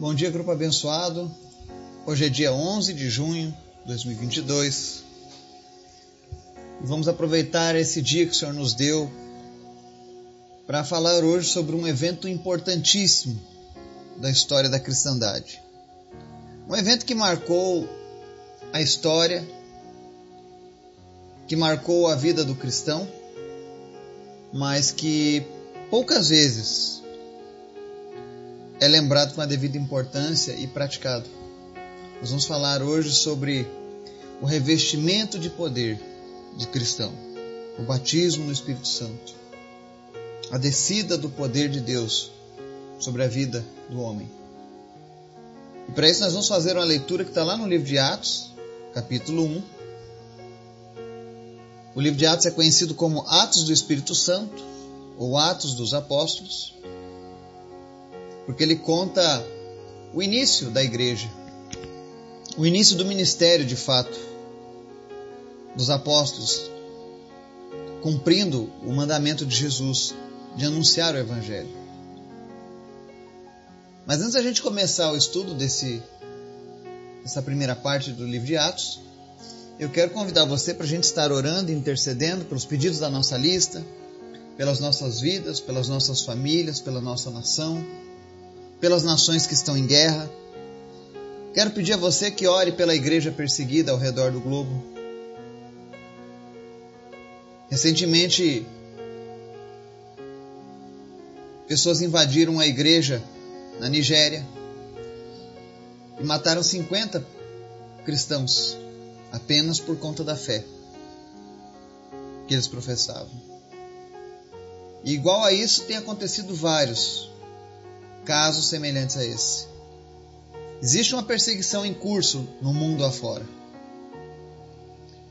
Bom dia, grupo abençoado. Hoje é dia 11 de junho de 2022. E vamos aproveitar esse dia que o Senhor nos deu para falar hoje sobre um evento importantíssimo da história da cristandade. Um evento que marcou a história, que marcou a vida do cristão, mas que poucas vezes é lembrado com a devida importância e praticado. Nós vamos falar hoje sobre o revestimento de poder de cristão, o batismo no Espírito Santo, a descida do poder de Deus sobre a vida do homem. E para isso nós vamos fazer uma leitura que está lá no livro de Atos, capítulo 1. O livro de Atos é conhecido como Atos do Espírito Santo ou Atos dos Apóstolos, porque ele conta o início da igreja, o início do ministério de fato dos apóstolos, cumprindo o mandamento de Jesus de anunciar o Evangelho. Mas antes da gente começar o estudo desse, dessa primeira parte do livro de Atos, eu quero convidar você para a gente estar orando e intercedendo pelos pedidos da nossa lista, pelas nossas vidas, pelas nossas famílias, pela nossa nação, pelas nações que estão em guerra. Quero pedir a você que ore pela igreja perseguida ao redor do globo. Recentemente, pessoas invadiram a igreja na Nigéria e mataram 50 cristãos apenas por conta da fé que eles professavam. E igual a isso tem acontecido vários casos semelhantes a esse. Existe uma perseguição em curso no mundo afora.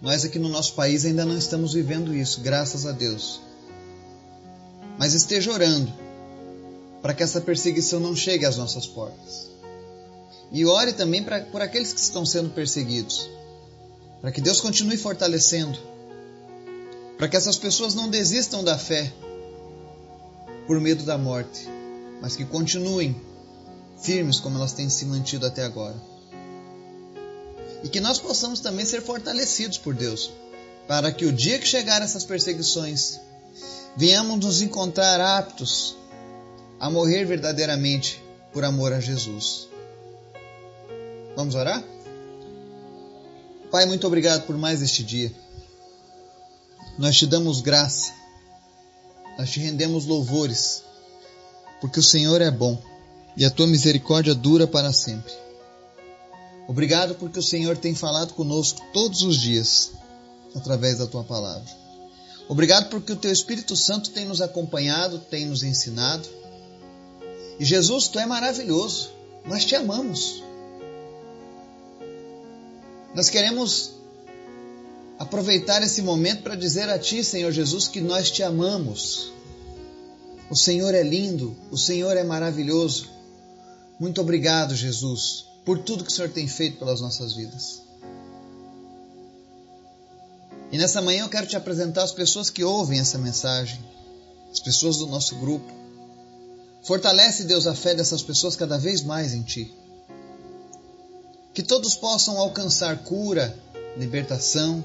Nós aqui no nosso país ainda não estamos vivendo isso, graças a Deus. Mas esteja orando para que essa perseguição não chegue às nossas portas. E ore também pra, por aqueles que estão sendo perseguidos, para que Deus continue fortalecendo, para que essas pessoas não desistam da fé por medo da morte, mas que continuem firmes como elas têm se mantido até agora. E que nós possamos também ser fortalecidos por Deus, para que o dia que chegar essas perseguições, venhamos nos encontrar aptos a morrer verdadeiramente por amor a Jesus. Vamos orar? Pai, muito obrigado por mais este dia. Nós te damos graça nós te rendemos louvores, porque o Senhor é bom e a tua misericórdia dura para sempre. Obrigado porque o Senhor tem falado conosco todos os dias através da tua palavra. Obrigado porque o teu Espírito Santo tem nos acompanhado, tem nos ensinado. E Jesus, tu é maravilhoso. Nós te amamos. Nós queremos aproveitar esse momento para dizer a Ti, Senhor Jesus, que nós te amamos. O Senhor é lindo, o Senhor é maravilhoso. Muito obrigado, Jesus, por tudo que o Senhor tem feito pelas nossas vidas. E nessa manhã eu quero te apresentar as pessoas que ouvem essa mensagem, as pessoas do nosso grupo. Fortalece, Deus, a fé dessas pessoas cada vez mais em Ti. Que todos possam alcançar cura, libertação,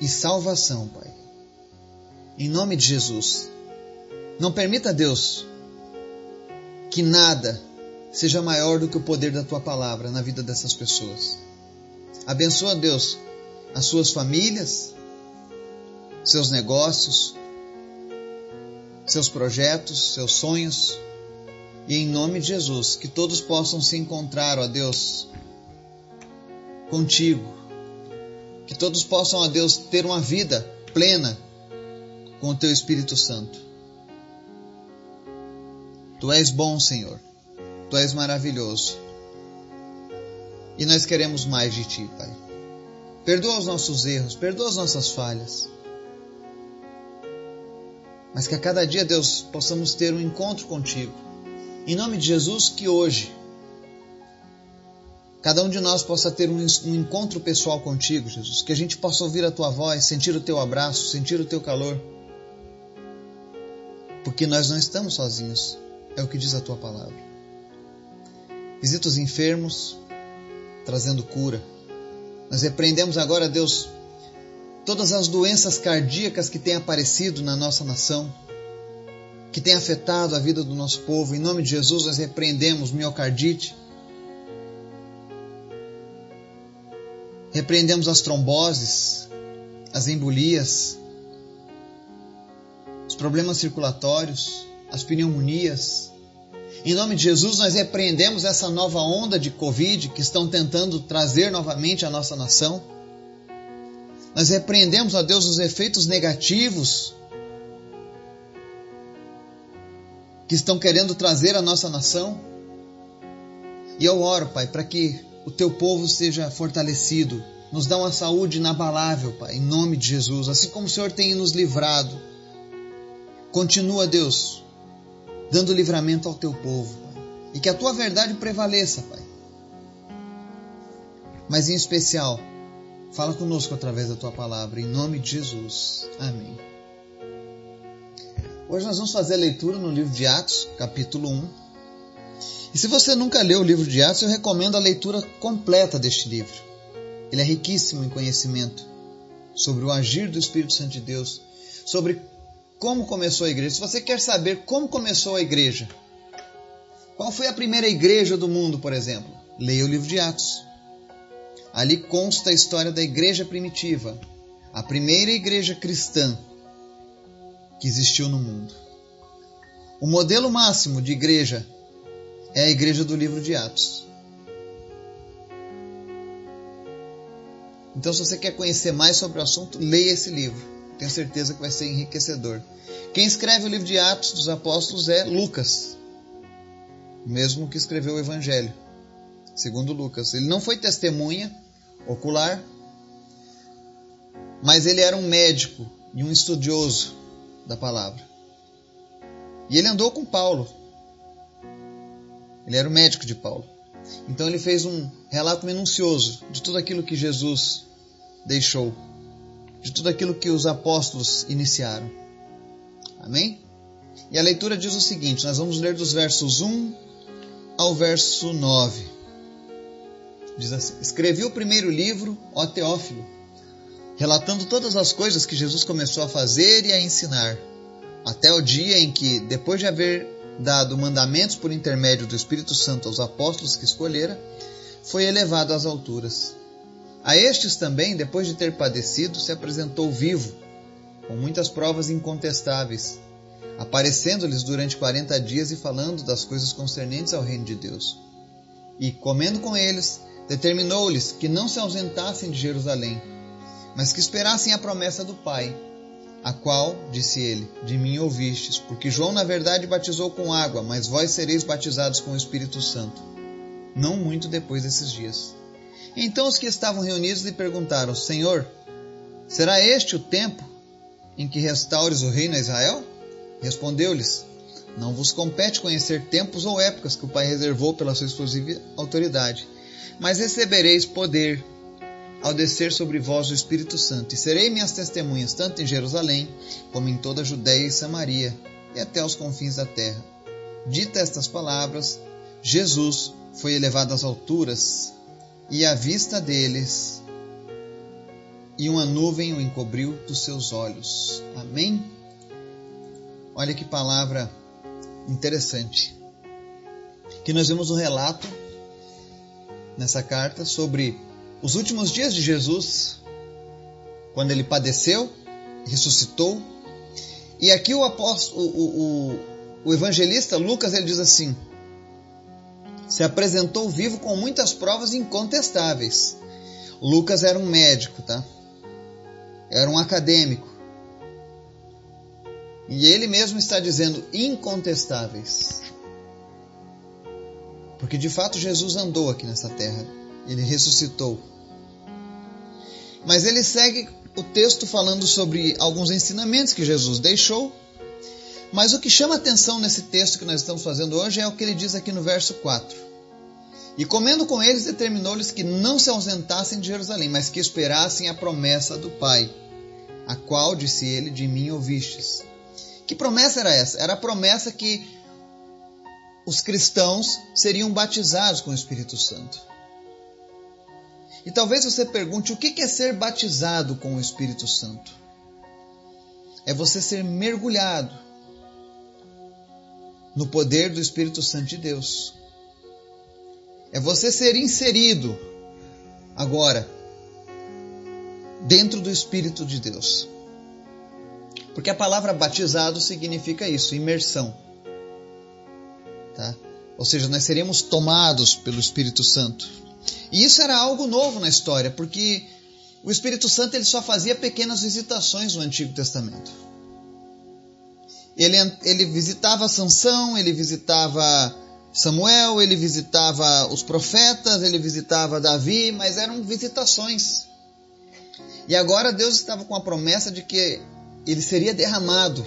e salvação, Pai. Em nome de Jesus. Não permita, Deus, que nada seja maior do que o poder da tua palavra na vida dessas pessoas. Abençoa, Deus, as suas famílias, seus negócios, seus projetos, seus sonhos. E em nome de Jesus, que todos possam se encontrar, ó Deus, contigo que todos possam, ó Deus, ter uma vida plena com o Teu Espírito Santo. Tu és bom, Senhor. Tu és maravilhoso. E nós queremos mais de Ti, Pai. Perdoa os nossos erros, perdoa as nossas falhas. Mas que a cada dia, Deus, possamos ter um encontro contigo. Em nome de Jesus, que hoje cada um de nós possa ter um, um, encontro pessoal contigo, Jesus. Que a gente possa ouvir a tua voz, sentir o teu abraço, sentir o teu calor. Porque nós não estamos sozinhos, é o que diz a tua palavra. Visita os enfermos, trazendo cura. Nós repreendemos agora, Deus, todas as doenças cardíacas que têm aparecido na nossa nação, que têm afetado a vida do nosso povo. Em nome de Jesus, nós repreendemos miocardite, repreendemos as tromboses, as embolias, os problemas circulatórios, as pneumonias. Em nome de Jesus, nós repreendemos essa nova onda de Covid que estão tentando trazer novamente à nossa nação. Nós repreendemos, ó Deus, os efeitos negativos que estão querendo trazer à nossa nação. E eu oro, Pai, para que o teu povo seja fortalecido. Nos dá uma saúde inabalável, Pai, em nome de Jesus. Assim como o Senhor tem nos livrado. Continua, Deus, dando livramento ao teu povo. Pai. E que a tua verdade prevaleça, Pai. Mas em especial, fala conosco através da tua palavra, em nome de Jesus. Amém. Hoje nós vamos fazer a leitura no livro de Atos, capítulo 1. E se você nunca leu o livro de Atos, eu recomendo a leitura completa deste livro. Ele é riquíssimo em conhecimento sobre o agir do Espírito Santo de Deus, sobre como começou a igreja. Se você quer saber como começou a igreja, qual foi a primeira igreja do mundo, por exemplo, leia o livro de Atos. Ali consta a história da igreja primitiva, a primeira igreja cristã que existiu no mundo. O modelo máximo de igreja é a igreja do livro de Atos. Então, se você quer conhecer mais sobre o assunto, leia esse livro tenho certeza que vai ser enriquecedor. Quem escreve o livro de Atos dos Apóstolos é Lucas, mesmo que escreveu o Evangelho, segundo Lucas. Ele não foi testemunha ocular, mas ele era um médico e um estudioso da palavra. E ele andou com Paulo. Ele era o médico de Paulo. Então ele fez um relato minucioso de tudo aquilo que Jesus deixou de tudo aquilo que os apóstolos iniciaram. Amém? E a leitura diz o seguinte: nós vamos ler dos versos 1 ao verso 9. Diz assim: Escrevi o primeiro livro, ó Teófilo, relatando todas as coisas que Jesus começou a fazer e a ensinar, até o dia em que, depois de haver dado mandamentos por intermédio do Espírito Santo aos apóstolos que escolhera, foi elevado às alturas. A estes também, depois de ter padecido, se apresentou vivo, com muitas provas incontestáveis, aparecendo-lhes durante quarenta dias e falando das coisas concernentes ao reino de Deus. E, comendo com eles, determinou-lhes que não se ausentassem de Jerusalém, mas que esperassem a promessa do Pai, a qual, disse ele, de mim ouvistes, porque João na verdade batizou com água, mas vós sereis batizados com o Espírito Santo, não muito depois desses dias. Então os que estavam reunidos lhe perguntaram: Senhor, será este o tempo em que restaures o reino a Israel? Respondeu-lhes: Não vos compete conhecer tempos ou épocas que o Pai reservou pela sua exclusiva autoridade, mas recebereis poder ao descer sobre vós o Espírito Santo, e serei minhas testemunhas tanto em Jerusalém, como em toda a Judéia e Samaria, e até os confins da terra. Dita estas palavras, Jesus foi elevado às alturas e a vista deles, e uma nuvem o encobriu dos seus olhos. Amém? Olha que palavra interessante. Que nós vemos um relato nessa carta sobre os últimos dias de Jesus, quando ele padeceu, ressuscitou. E aqui o apóstolo, o, o, o evangelista Lucas ele diz assim: se apresentou vivo com muitas provas incontestáveis. Lucas era um médico, tá? Era um acadêmico. E ele mesmo está dizendo incontestáveis. Porque de fato Jesus andou aqui nessa terra. Ele ressuscitou. Mas ele segue o texto falando sobre alguns ensinamentos que Jesus deixou mas o que chama atenção nesse texto que nós estamos fazendo hoje é o que ele diz aqui no verso 4. E comendo com eles, determinou-lhes que não se ausentassem de Jerusalém, mas que esperassem a promessa do Pai, a qual, disse ele, de mim ouvistes. Que promessa era essa? Era a promessa que os cristãos seriam batizados com o Espírito Santo. E talvez você pergunte o que é ser batizado com o Espírito Santo? É você ser mergulhado no poder do Espírito Santo de Deus. É você ser inserido agora dentro do Espírito de Deus. Porque a palavra batizado significa isso, imersão. Tá? Ou seja, nós seríamos tomados pelo Espírito Santo. E isso era algo novo na história, porque o Espírito Santo ele só fazia pequenas visitações no Antigo Testamento. Ele, ele visitava Sansão, ele visitava Samuel, ele visitava os profetas, ele visitava Davi, mas eram visitações. E agora Deus estava com a promessa de que ele seria derramado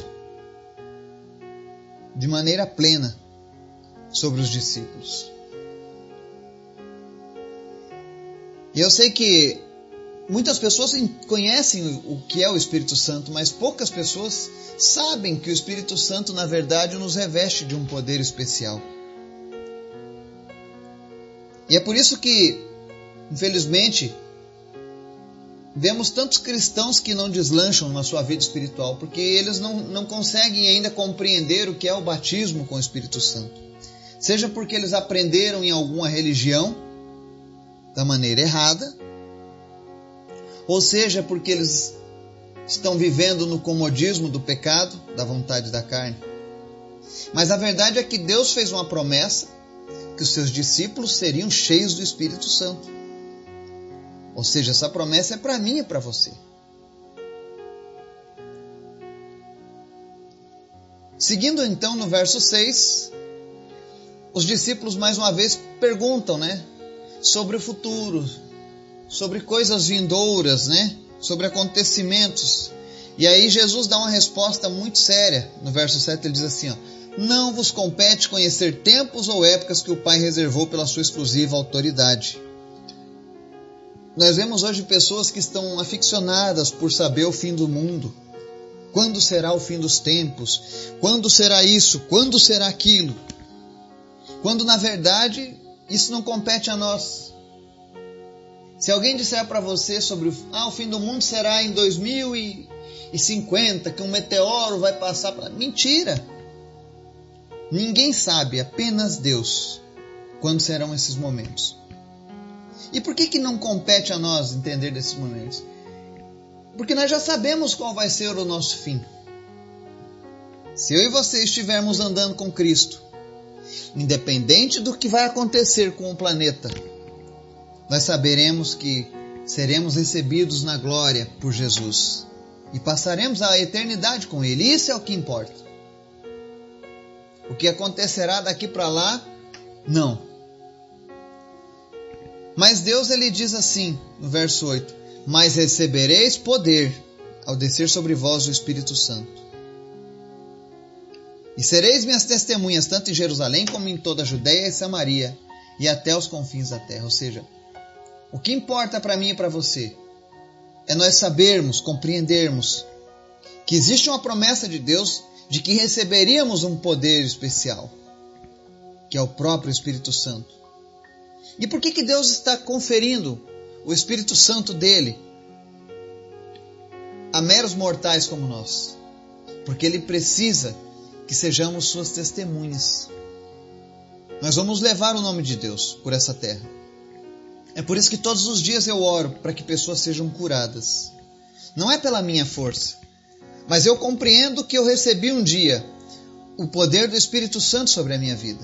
de maneira plena sobre os discípulos. E eu sei que muitas pessoas conhecem o que é o Espírito Santo, mas poucas pessoas sabem que o Espírito Santo, na verdade, nos reveste de um poder especial. E é por isso que, infelizmente, vemos tantos cristãos que não deslancham na sua vida espiritual, porque eles não, não conseguem ainda compreender o que é o batismo com o Espírito Santo. Seja porque eles aprenderam em alguma religião da maneira errada, ou seja porque eles estão vivendo no comodismo do pecado, da vontade da carne. Mas a verdade é que Deus fez uma promessa que os seus discípulos seriam cheios do Espírito Santo. Ou seja, essa promessa é para mim e para você. Seguindo então no verso 6, os discípulos mais uma vez perguntam, né, sobre o futuro, sobre coisas vindouras, né, sobre acontecimentos. E aí Jesus dá uma resposta muito séria. No verso 7 ele diz assim, ó: não vos compete conhecer tempos ou épocas que o Pai reservou pela sua exclusiva autoridade. Nós vemos hoje pessoas que estão aficionadas por saber o fim do mundo. Quando será o fim dos tempos? Quando será isso? Quando será aquilo? Quando na verdade isso não compete a nós. Se alguém disser para você sobre o, ah, o fim do mundo será em 2050, que um meteoro vai passar. Mentira! Ninguém sabe, apenas Deus, quando serão esses momentos. E por que, que não compete a nós entender desses momentos? Porque nós já sabemos qual vai ser o nosso fim. Se eu e você estivermos andando com Cristo, independente do que vai acontecer com o planeta, nós saberemos que seremos recebidos na glória por Jesus e passaremos a eternidade com Ele. Isso é o que importa. O que acontecerá daqui para lá? Não. Mas Deus ele diz assim, no verso 8: Mas recebereis poder ao descer sobre vós o Espírito Santo. E sereis minhas testemunhas tanto em Jerusalém como em toda a Judéia e Samaria e até os confins da terra. Ou seja, o que importa para mim e para você é nós sabermos, compreendermos que existe uma promessa de Deus de que receberíamos um poder especial, que é o próprio Espírito Santo. E por que, que Deus está conferindo o Espírito Santo dele a meros mortais como nós? Porque ele precisa que sejamos suas testemunhas. Nós vamos levar o nome de Deus por essa terra. É por isso que todos os dias eu oro para que pessoas sejam curadas. Não é pela minha força, mas eu compreendo que eu recebi um dia o poder do Espírito Santo sobre a minha vida.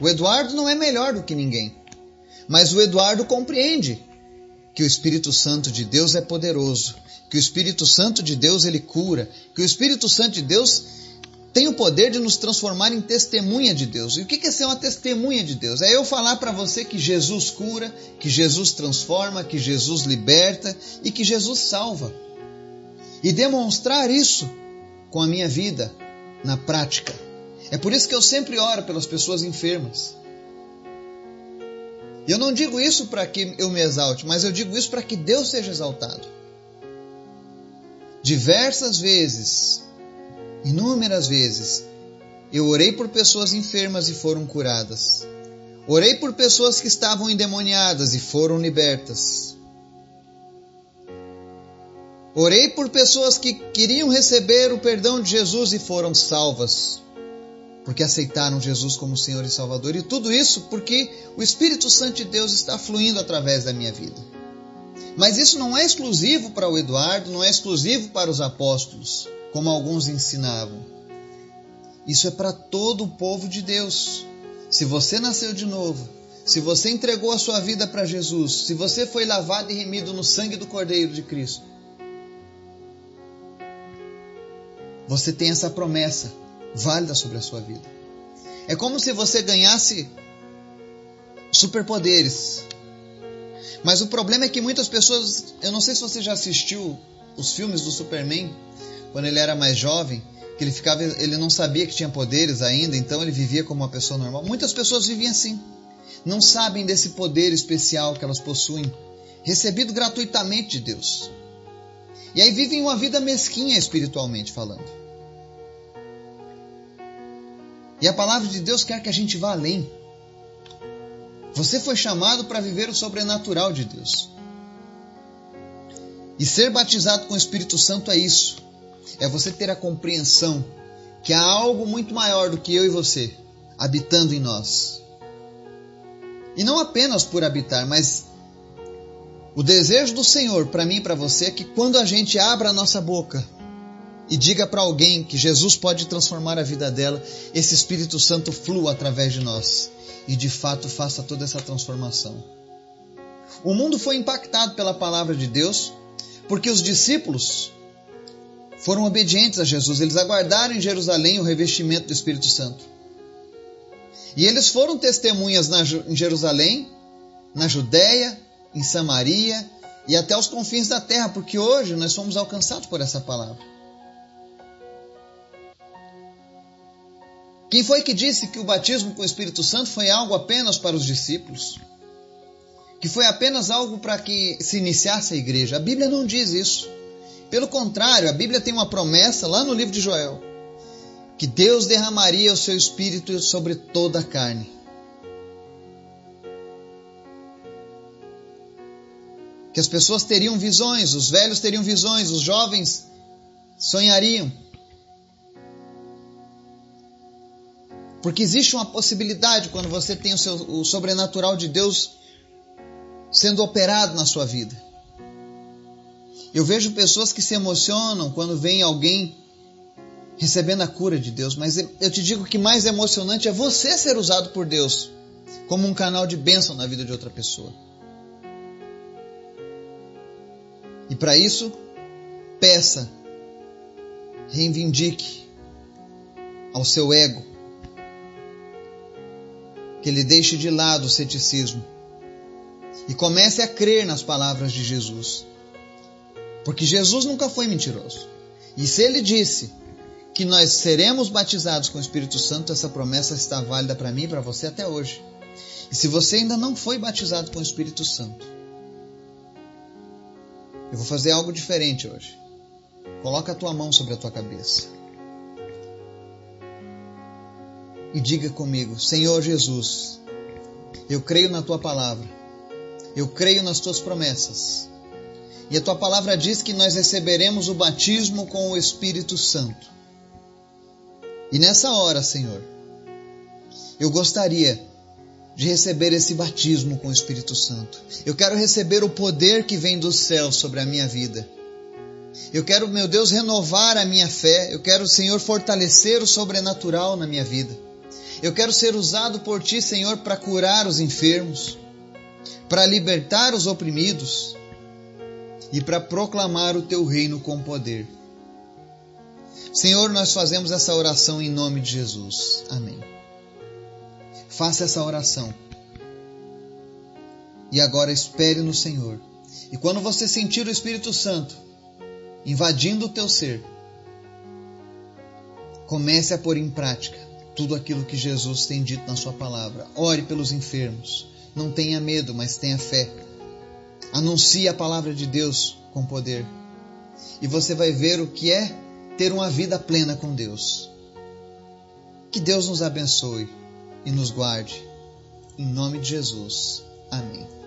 O Eduardo não é melhor do que ninguém, mas o Eduardo compreende que o Espírito Santo de Deus é poderoso, que o Espírito Santo de Deus ele cura, que o Espírito Santo de Deus tem o poder de nos transformar em testemunha de Deus. E o que é ser uma testemunha de Deus? É eu falar para você que Jesus cura, que Jesus transforma, que Jesus liberta e que Jesus salva e demonstrar isso com a minha vida na prática. É por isso que eu sempre oro pelas pessoas enfermas. Eu não digo isso para que eu me exalte, mas eu digo isso para que Deus seja exaltado. Diversas vezes, inúmeras vezes, Eu orei por pessoas enfermas e foram curadas. Orei por pessoas que estavam endemoniadas e foram libertas. Orei por pessoas que queriam receber o perdão de Jesus e foram salvas, porque aceitaram Jesus como Senhor e Salvador. E tudo isso porque o Espírito Santo de Deus está fluindo através da minha vida. Mas isso não é exclusivo para o Eduardo, não é exclusivo para os apóstolos, como alguns ensinavam. Isso é para todo o povo de Deus. Se você nasceu de novo, se você entregou a sua vida para Jesus, se você foi lavado e remido no sangue do Cordeiro de Cristo, você tem essa promessa válida sobre a sua vida. É como se você ganhasse superpoderes. Mas o problema é que muitas pessoas, eu não sei se você já assistiu os filmes do Superman quando ele era mais jovem, que ele ficava, ele não sabia que tinha poderes ainda, então ele vivia como uma pessoa normal. Muitas pessoas viviam assim. Não sabem desse poder especial que elas possuem, recebido gratuitamente de Deus. E aí vivem uma vida mesquinha espiritualmente falando. E a palavra de Deus quer que a gente vá além. Você foi chamado para viver o sobrenatural de Deus. E ser batizado com o Espírito Santo é isso. É você ter a compreensão que há algo muito maior do que eu e você habitando em nós. E não apenas por habitar, mas o desejo do Senhor para mim e para você é que quando a gente abra a nossa boca e diga para alguém que Jesus pode transformar a vida dela, esse Espírito Santo flua através de nós e de fato faça toda essa transformação. O mundo foi impactado pela palavra de Deus porque os discípulos foram obedientes a Jesus, eles aguardaram em Jerusalém o revestimento do Espírito Santo. E eles foram testemunhas na, em Jerusalém, na Judéia, em Samaria e até os confins da terra, porque hoje nós somos alcançados por essa palavra. Quem foi que disse que o batismo com o Espírito Santo foi algo apenas para os discípulos? Que foi apenas algo para que se iniciasse a igreja? A Bíblia não diz isso. Pelo contrário, a Bíblia tem uma promessa lá no livro de Joel: que Deus derramaria o seu Espírito sobre toda a carne. Que as pessoas teriam visões, os velhos teriam visões, os jovens sonhariam. Porque existe uma possibilidade quando você tem o, seu, o sobrenatural de Deus sendo operado na sua vida. Eu vejo pessoas que se emocionam quando vem alguém recebendo a cura de Deus, mas eu te digo que mais emocionante é você ser usado por Deus como um canal de bênção na vida de outra pessoa. E para isso, peça, reivindique ao seu ego que ele deixe de lado o ceticismo e comece a crer nas palavras de Jesus. Porque Jesus nunca foi mentiroso. E se ele disse que nós seremos batizados com o Espírito Santo, essa promessa está válida para mim e para você até hoje. E se você ainda não foi batizado com o Espírito Santo, eu vou fazer algo diferente hoje. Coloca a tua mão sobre a tua cabeça. e diga comigo: Senhor Jesus, eu creio na tua palavra, eu creio nas tuas promessas. E a tua palavra diz que nós receberemos o batismo com o Espírito Santo. E nessa hora, Senhor, eu gostaria de receber esse batismo com o Espírito Santo. Eu quero receber o poder que vem do céu sobre a minha vida. Eu quero, meu Deus, renovar a minha fé. Eu quero, Senhor, fortalecer o sobrenatural na minha vida. Eu quero ser usado por ti, Senhor, para curar os enfermos, para libertar os oprimidos e para proclamar o teu reino com poder. Senhor, nós fazemos essa oração em nome de Jesus. Amém. Faça essa oração. E agora espere no Senhor. E quando você sentir o Espírito Santo invadindo o teu ser, comece a pôr em prática tudo aquilo que Jesus tem dito na Sua palavra. Ore pelos enfermos. Não tenha medo, mas tenha fé. Anuncie a palavra de Deus com poder. E você vai ver o que é ter uma vida plena com Deus. Que Deus nos abençoe e nos guarde. Em nome de Jesus. Amém.